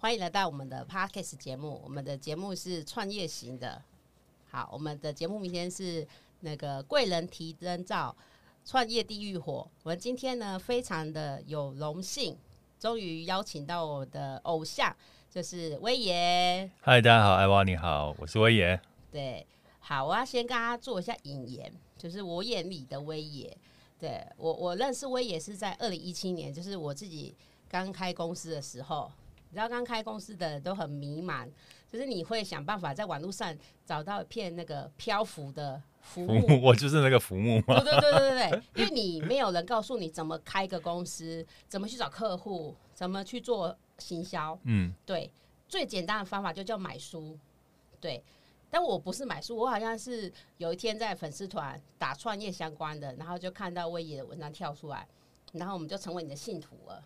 欢迎来到我们的 Podcast 节目。我们的节目是创业型的。好，我们的节目明天是那个贵人提灯照，创业地狱火。我们今天呢，非常的有荣幸，终于邀请到我的偶像，就是威爷。嗨，大家好，艾娃你好，我是威爷。对，好，我要先跟大家做一下引言，就是我眼里的威爷。对我，我认识威爷是在二零一七年，就是我自己刚开公司的时候。你知道，刚开公司的都很迷茫，就是你会想办法在网络上找到一片那个漂浮的浮木。我就是那个浮木吗？对对对对对对，因为你没有人告诉你怎么开个公司，怎么去找客户，怎么去做行销。嗯，对，最简单的方法就叫买书。对，但我不是买书，我好像是有一天在粉丝团打创业相关的，然后就看到威爷的文章跳出来，然后我们就成为你的信徒了。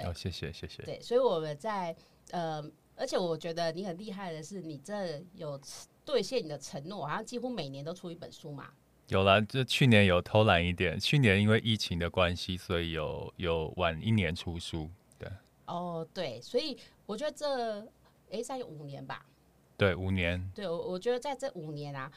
哦，谢谢谢谢。对，所以我们在呃，而且我觉得你很厉害的是，你这有兑现你的承诺，好像几乎每年都出一本书嘛。有了，就去年有偷懒一点，去年因为疫情的关系，所以有有晚一年出书。对。哦，对，所以我觉得这哎，在五年吧。对，五年。对，我我觉得在这五年啊，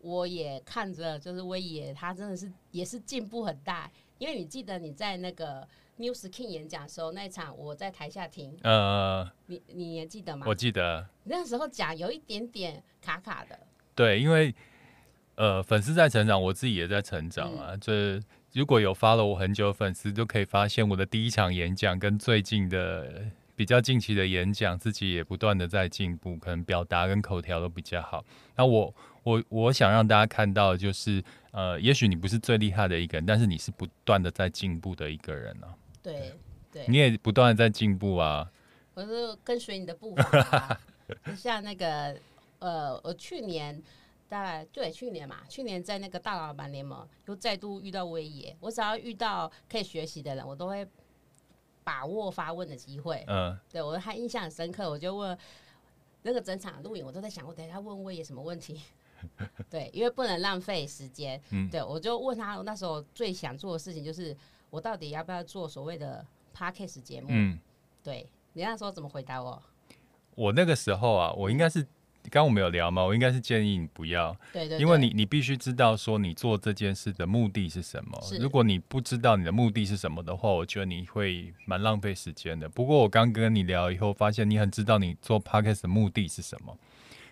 我也看着就是威爷，他真的是也是进步很大，因为你记得你在那个。New Skin 演讲的时候，那一场我在台下听，呃，你你也记得吗？我记得那时候讲有一点点卡卡的。对，因为呃，粉丝在成长，我自己也在成长啊。这如果有发了我很久的粉丝，就可以发现我的第一场演讲跟最近的比较近期的演讲，自己也不断的在进步，可能表达跟口条都比较好。那我我我想让大家看到，就是呃，也许你不是最厉害的一个人，但是你是不断的在进步的一个人啊。对对，你也不断的在进步啊！我是跟随你的步伐，像那个呃，我去年大概对去年嘛，去年在那个大老板联盟又再度遇到威爷，我只要遇到可以学习的人，我都会把握发问的机会。嗯，对我还印象很深刻，我就问那个整场录影，我都在想，我等下问威爷什么问题？对，因为不能浪费时间。嗯，对我就问他，那时候最想做的事情就是。我到底要不要做所谓的 podcast 节目？嗯，对你那时候怎么回答我？我那个时候啊，我应该是刚我们有聊嘛，我应该是建议你不要，对对，因为你你必须知道说你做这件事的目的是什么。如果你不知道你的目的是什么的话，我觉得你会蛮浪费时间的。不过我刚跟你聊以后，发现你很知道你做 podcast 的目的是什么。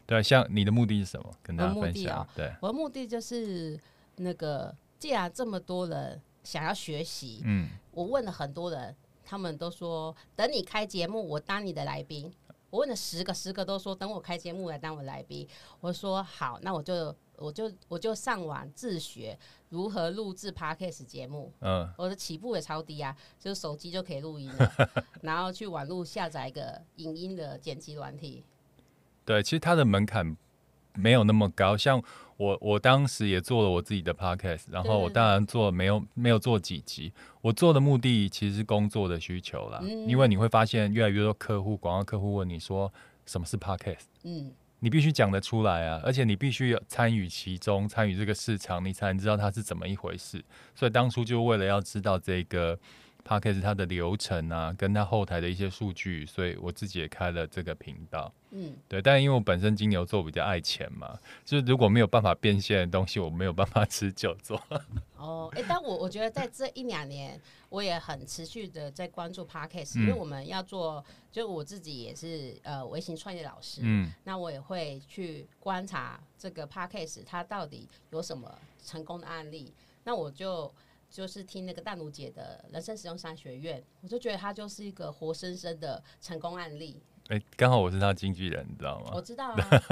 对，像你的目的是什么？跟大家分享。对，我的目的就是那个，既然这么多人。想要学习，嗯，我问了很多人，他们都说等你开节目，我当你的来宾。我问了十个，十个都说等我开节目来当我来宾。我说好，那我就我就我就上网自学如何录制 podcast 节目。嗯，我的起步也超低啊，就是手机就可以录音了，然后去网络下载一个影音的剪辑软体。对，其实它的门槛。没有那么高，像我我当时也做了我自己的 podcast，然后我当然做没有没有做几集，我做的目的其实是工作的需求啦，因为你会发现越来越多客户广告客户问你说什么是 podcast，嗯，你必须讲得出来啊，而且你必须参与其中，参与这个市场，你才能知道它是怎么一回事，所以当初就为了要知道这个。P a 是它的流程啊，跟它后台的一些数据，所以我自己也开了这个频道。嗯，对，但因为我本身金牛座比较爱钱嘛，就是如果没有办法变现的东西，我没有办法 持久做。哦，哎，但我我觉得在这一两年，我也很持续的在关注 Podcast，因为我们要做，就我自己也是呃微型创业老师，嗯，那我也会去观察这个 Podcast 它到底有什么成功的案例，那我就。就是听那个大奴姐的人生使用商学院，我就觉得她就是一个活生生的成功案例。哎，刚好我是他经纪人，你知道吗？我知道啊，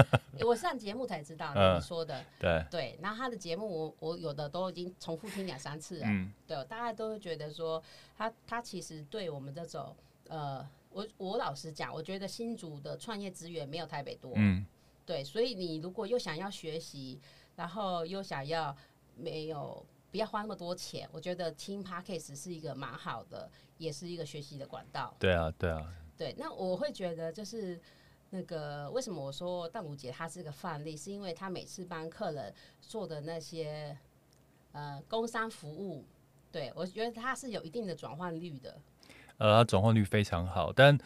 我上节目才知道你说的。对对，然后他的节目我我有的都已经重复听两三次了。嗯，对，大家都会觉得说他他其实对我们这种呃，我我老实讲，我觉得新竹的创业资源没有台北多。嗯，对，所以你如果又想要学习，然后又想要没有。不要花那么多钱，我觉得听 podcast 是一个蛮好的，也是一个学习的管道。对啊，对啊。对，那我会觉得就是那个为什么我说淡如姐她是个范例，是因为她每次帮客人做的那些呃工商服务，对我觉得她是有一定的转换率的。呃，转换率非常好，但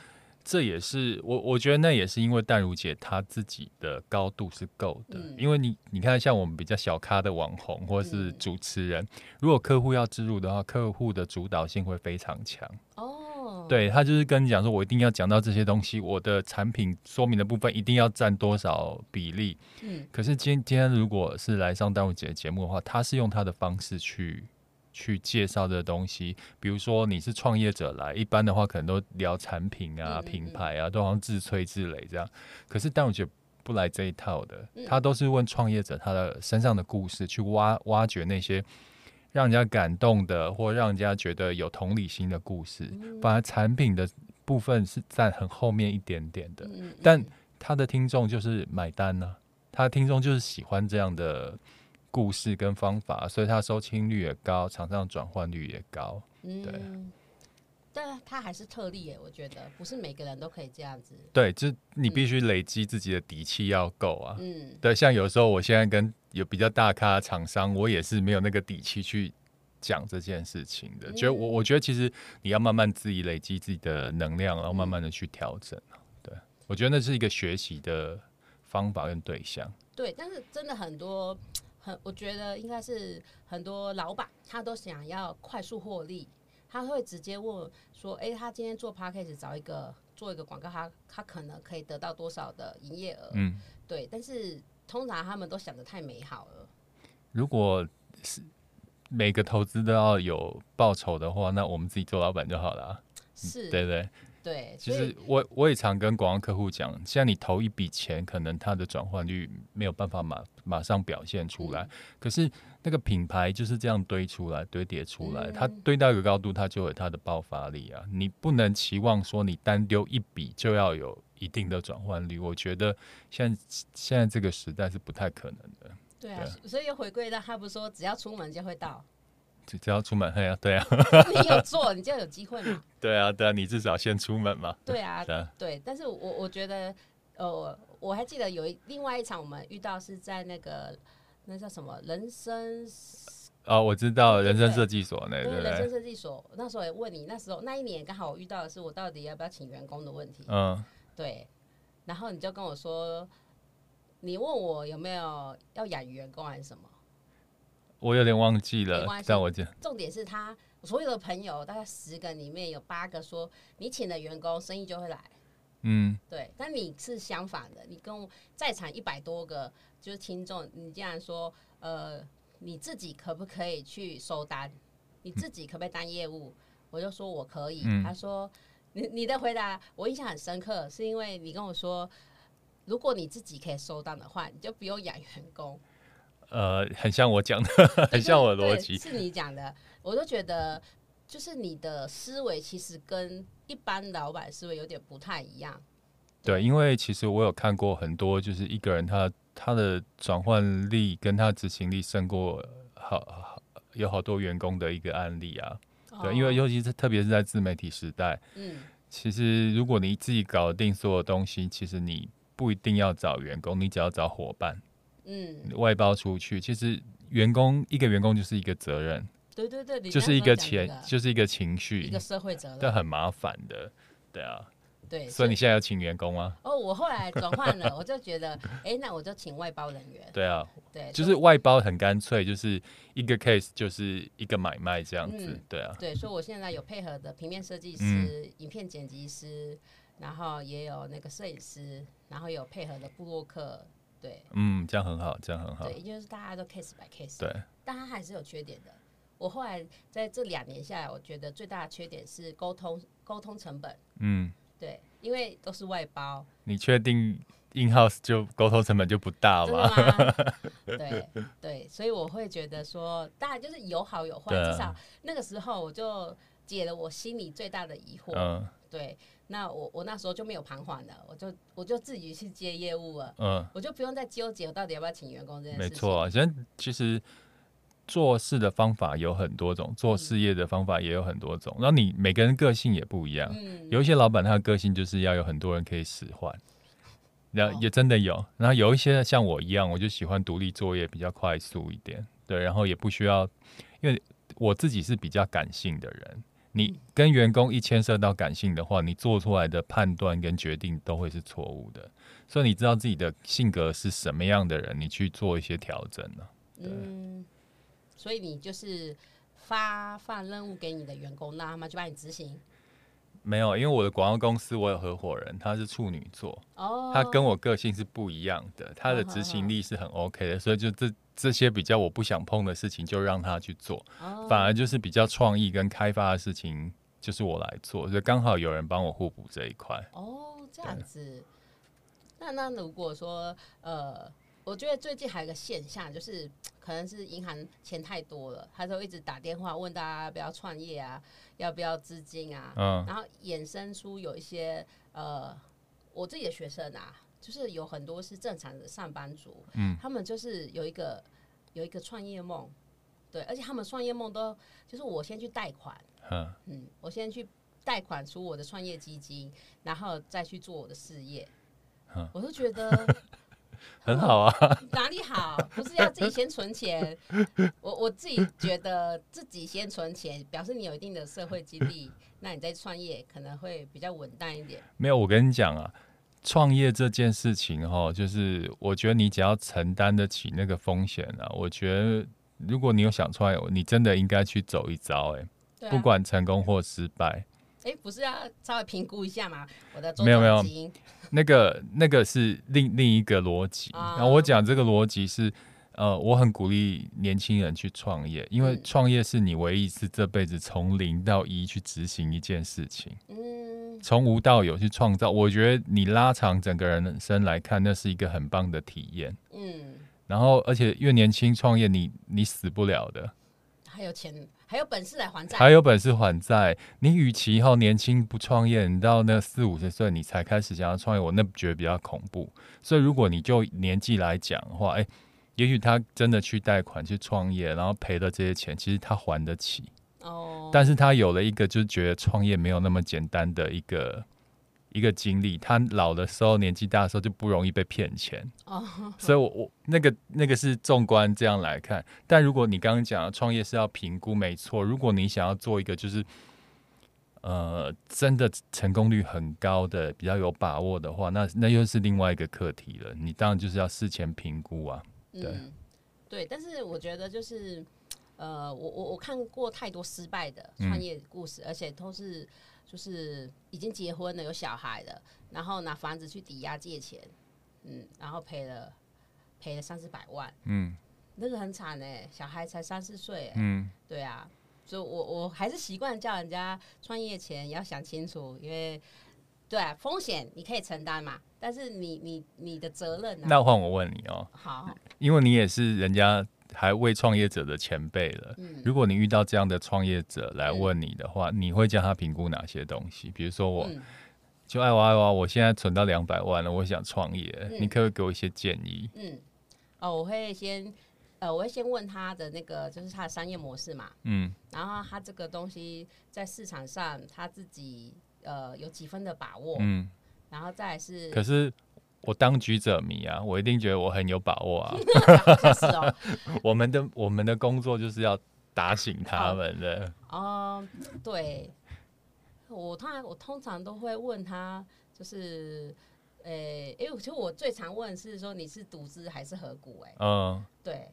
这也是我我觉得那也是因为淡如姐她自己的高度是够的，嗯因为你你看像我们比较小咖的网红或是嗯主持人，如果客户要植入的话，客户的主导性会非常强。哦，对他就是跟你讲说，我一定要讲到这些东西，我的产品说明的部分一定要占多少比例。嗯可是今今天如果是来上淡如姐的节目的话，他是用他的方式去去介绍的东西，比如说你是创业者来，一般的话可能都聊产品啊、嗯嗯品牌啊，都好像自吹自擂这样。可是但我觉得不来这一套的，嗯。他都是问创业者他的身上的故事，去挖挖掘那些让人家感动的，或让人家觉得有同理心的故事。嗯。反而产品的部分是在很后面一点点的，但他的听众就是买单呢、他的听众就是喜欢这样的故事跟方法，所以他收听率也高，场上转换率也高。嗯对但他还是特例耶，我觉得不是每个人都可以这样子。对，就是你必须累积自己的底气要够啊。嗯，对，像有时候我现在跟有比较大咖的厂商，我也是没有那个底气去讲这件事情的。觉得我嗯我觉得其实你要慢慢自己累积自己的能量，然后慢慢的去调整啊对，我觉得那是一个学习的方法跟对象。对，但是真的很多很，我觉得应该是很多老板他都想要快速获利，他会直接问说：“诶，他今天做 p a c k a g e 找一个做一个广告，他他可能可以得到多少的营业额？”嗯，对，但是通常他们都想的太美好了。如果是每个投资都要有报酬的话，那我们自己做老板就好了啊。是，对不对？对，其实我我也常跟广告客户讲，现在你投一笔钱，可能它的转换率没有办法马马上表现出来，嗯可是那个品牌就是这样堆出来、堆叠出来，嗯它堆到一个高度，它就有它的爆发力啊！你不能期望说你单丢一笔就要有一定的转换率，我觉得现在现在这个时代是不太可能的。对啊，所以又回归到他不是说只要出门就会到，只只要出门，对啊，对啊，你有做你就有机会嘛。对啊，对啊，你至少先出门嘛。对啊，对啊，对，但是我我觉得，呃，我还记得有一另外一场我们遇到是在那个那叫什么人生哦，我知道人生设计所那个人生？设计所，那时候也问你，那时候那一年刚好我遇到的是我到底要不要请员工的问题，嗯，对，然后你就跟我说，你问我有没有要养员工还是什么，我有点忘记了没关，系但我讲重点是他所有的朋友大概十个里面有八个说你请的员工生意就会来。嗯。对，但你是相反的，你跟我在场一百多个就是听众，你竟然说，呃，你自己可不可以去收单？你自己可不可以当业务？我就说我可以。嗯他说，你你的回答我印象很深刻，是因为你跟我说，如果你自己可以收单的话，你就不用养员工。呃，很像我讲的，很像我的逻辑。是你讲的，我都觉得。就是你的思维其实跟一般老板思维有点不太一样，对，因为其实我有看过很多，就是一个人他他的转换力跟他执行力胜过好好有好多员工的一个案例啊。对，因为哦尤其是特别是在自媒体时代，嗯其实如果你自己搞定所有东西，其实你不一定要找员工，你只要找伙伴嗯，外包出去。其实员工一个员工就是一个责任，对对对，就是一个钱，就是一个情绪一个，社会责任，但很麻烦的。对啊，对，所以你现在要请员工吗？哦，我后来转换了，我就觉得，哎，那我就请外包人员，对啊，对，就是外包很干脆，就是一个 case 就是一个买卖这样子。嗯对啊，对，所以我现在有配合的平面设计嗯师、影片剪辑师，然后也有那个摄影师，然后有配合的部落客，对嗯，这样很好，这样很好对，。就是大家都 case by case，对，但他还是有缺点的。我后来在这两年下来，我觉得最大的缺点是沟通沟通成本，嗯，对，因为都是外包，你确定 in house 就沟通成本就不大吗？吗？对对，所以我会觉得说，当然就是有好有坏，至少那个时候我就解了我心里最大的疑惑。嗯对，那我我那时候就没有彷徨了，我就我就自己去接业务了，嗯，我就不用再纠结我到底要不要请员工这件事情。没错啊。现在其实做事的方法有很多种，做事业的方法也有很多种。然后你每个人个性也不一样，嗯，有一些老板他的个性就是要有很多人可以使唤，然后哦也真的有。然后有一些像我一样，我就喜欢独立作业，比较快速一点，对，然后也不需要，因为我自己是比较感性的人，你跟员工一牵涉到感性的话，你做出来的判断跟决定都会是错误的。所以你知道自己的性格是什么样的人，你去做一些调整呢？嗯，所以你就是发放任务给你的员工，让他们去帮你执行。没有，因为我的广告公司我有合伙人，他是处女座，哦，他跟我个性是不一样的，他的执行力是很 OK 的，所以就这这些比较我不想碰的事情就让他去做，哦反而就是比较创意跟开发的事情就是我来做，所以刚好有人帮我互补这一块。哦，这样子。那那如果说呃，我觉得最近还有一个现象，就是可能是银行钱太多了，他就一直打电话问大家要不要创业啊，要不要资金啊，嗯然后衍生出有一些呃，我自己的学生啊，就是有很多是正常的上班族，嗯，他们就是有一个有一个创业梦，对，而且他们创业梦都就是我先去贷款，嗯，嗯，我先去贷款出我的创业基金，然后再去做我的事业嗯。我就觉得 很好啊。哪里好，不是要自己先存钱。我我自己觉得自己先存钱，表示你有一定的社会经历，那你在创业可能会比较稳当一点。没有，我跟你讲啊，创业这件事情哈，就是我觉得你只要承担得起那个风险啊，我觉得如果你有想创业，你真的应该去走一遭、欸，对啊，不管成功或失败，哎、不是要稍微评估一下吗？我的周没有没有 那个那个是另另一个逻辑。啊然后我讲这个逻辑是，呃，我很鼓励年轻人去创业，因为嗯创业是你唯一一次这辈子从零到一去执行一件事情。嗯，从无到有去创造，我觉得你拉长整个人生来看，那是一个很棒的体验。嗯，然后，而且越年轻创业，你你死不了的，还有钱，还有本事来还债。还有本事还债。你与其后年轻不创业，你到那四五十岁你才开始想要创业，我那觉得比较恐怖。所以，如果你就年纪来讲的话，哎，也许他真的去贷款去创业，然后赔了这些钱，其实他还得起。哦，但是他有了一个就是觉得创业没有那么简单的一个一个经历，他老的时候年纪大的时候就不容易被骗钱，哦，所以我我那个那个是纵观这样来看。但如果你刚刚讲的创业是要评估，没错，如果你想要做一个就是呃真的成功率很高的、比较有把握的话，那那又是另外一个课题了。你当然就是要事前评估啊。对嗯，对，但是我觉得就是，呃，我我我看过太多失败的创业故事，而且都是就是已经结婚了、有小孩了，然后拿房子去抵押借钱，嗯，然后赔了赔了三四百万，嗯。那个很惨哎，小孩才三四岁哎，嗯，对啊，所以我我还是习惯叫人家创业前也要想清楚，因为。对啊，风险你可以承担嘛，但是你你你的责任呢、那换我问你哦，好，因为你也是人家还未创业者的前辈了。嗯，如果你遇到这样的创业者来问你的话，你会叫他评估哪些东西？比如说我，嗯就爱娃爱娃，我现在存到两百万了，我想创业，嗯你可不可以给我一些建议？嗯，哦，我会先，呃，我会先问他的那个，就是他的商业模式嘛，嗯然后他这个东西在市场上他自己呃有几分的把握，嗯，然后再是，可是我当局者迷啊，我一定觉得我很有把握啊。是哦，我们的我们的工作就是要打醒他们的。哦，对，我通常我通常都会问他，就是，诶、因为其实我最常问是说你是独资还是合股、哎，嗯，对。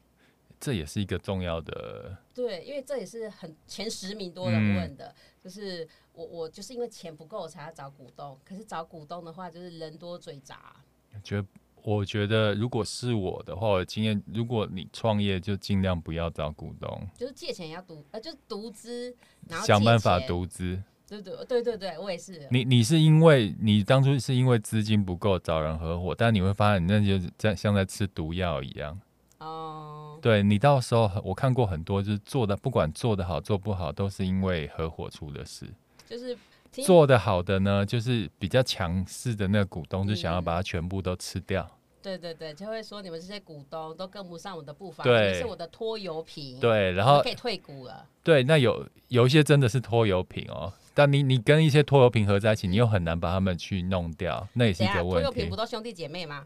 这也是一个重要的。对，因为这也是很前十名多人问的，就是我我就是因为钱不够才要找股东，可是找股东的话就是人多嘴杂，觉得我觉得，如果是我的话，我的经验，如果你创业，就尽量不要找股东，就是借钱也要独呃就是独资，然后想办法，独资。对对对对对，我也是，你你是因为你当初是因为资金不够找人合伙，但你会发现你那就是在像在吃毒药一样。哦、对你到时候我看过很多，就是做的不管做的好做不好，都是因为合伙出的事。就是听做的好的呢，就是比较强势的那个股东就想要嗯把它全部都吃掉。对对对，就会说你们这些股东都跟不上我的步伐，对是我的拖油瓶，，对，然后可以退股了，对，那有有一些真的是拖油瓶哦，但你你跟一些拖油瓶合在一起，你又很难把他们去弄掉，那也是一个问题拖油瓶题不。都兄弟姐妹吗？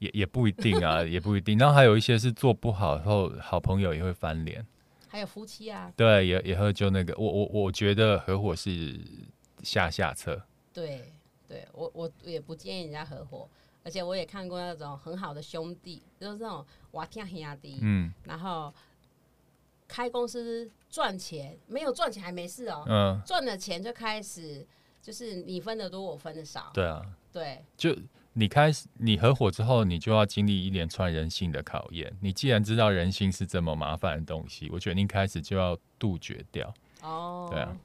也也不一定啊，也不一定。然后还有一些是做不好后，好朋友也会翻脸。还还有夫妻啊，对，也也会就那个，我我我觉得合伙是下下策。对对，我我也不建议人家合伙，而且我也看过那种很好的兄弟，就是那种瓦天兄弟，嗯。然后开公司赚钱，没有赚钱还没事哦，嗯，赚了钱就开始就是你分的多，我分的少，对啊，对。就你开始你合伙之后，你就要经历一连串人性的考验。你既然知道人性是这么麻烦的东西，我觉得你一开始就要杜绝掉。哦，对啊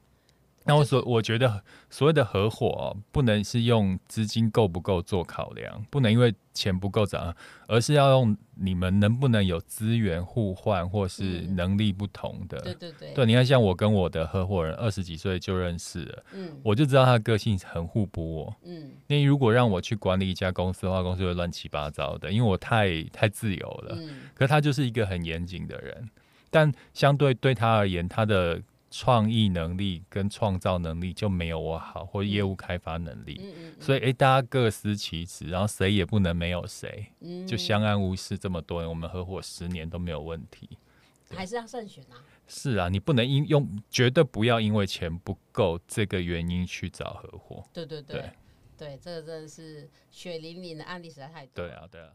那我所我觉得所谓的合伙、哦，不能是用资金够不够做考量，不能因为钱不够涨，而是要用你们能不能有资源互换，或是嗯能力不同的。对对对，对，你看，像我跟我的合伙人二十几岁就认识了，嗯我就知道他的个性很互补我。嗯因为如果让我去管理一家公司的话，公司会乱七八糟的，因为我太太自由了。嗯可他就是一个很严谨的人，但相对对他而言，他的创意能力跟创造能力就没有我好，或业务开发能力。嗯嗯，所以，诶，大家各司其职，然后谁也不能没有谁，以就相安无事这么多人，我们合伙十年都没有问题。还是要慎选啊，是啊，你不能因用绝对不要因为钱不够这个原因去找合伙。对对对对对，这个真的是血淋淋的案例实在太多。对啊，对啊。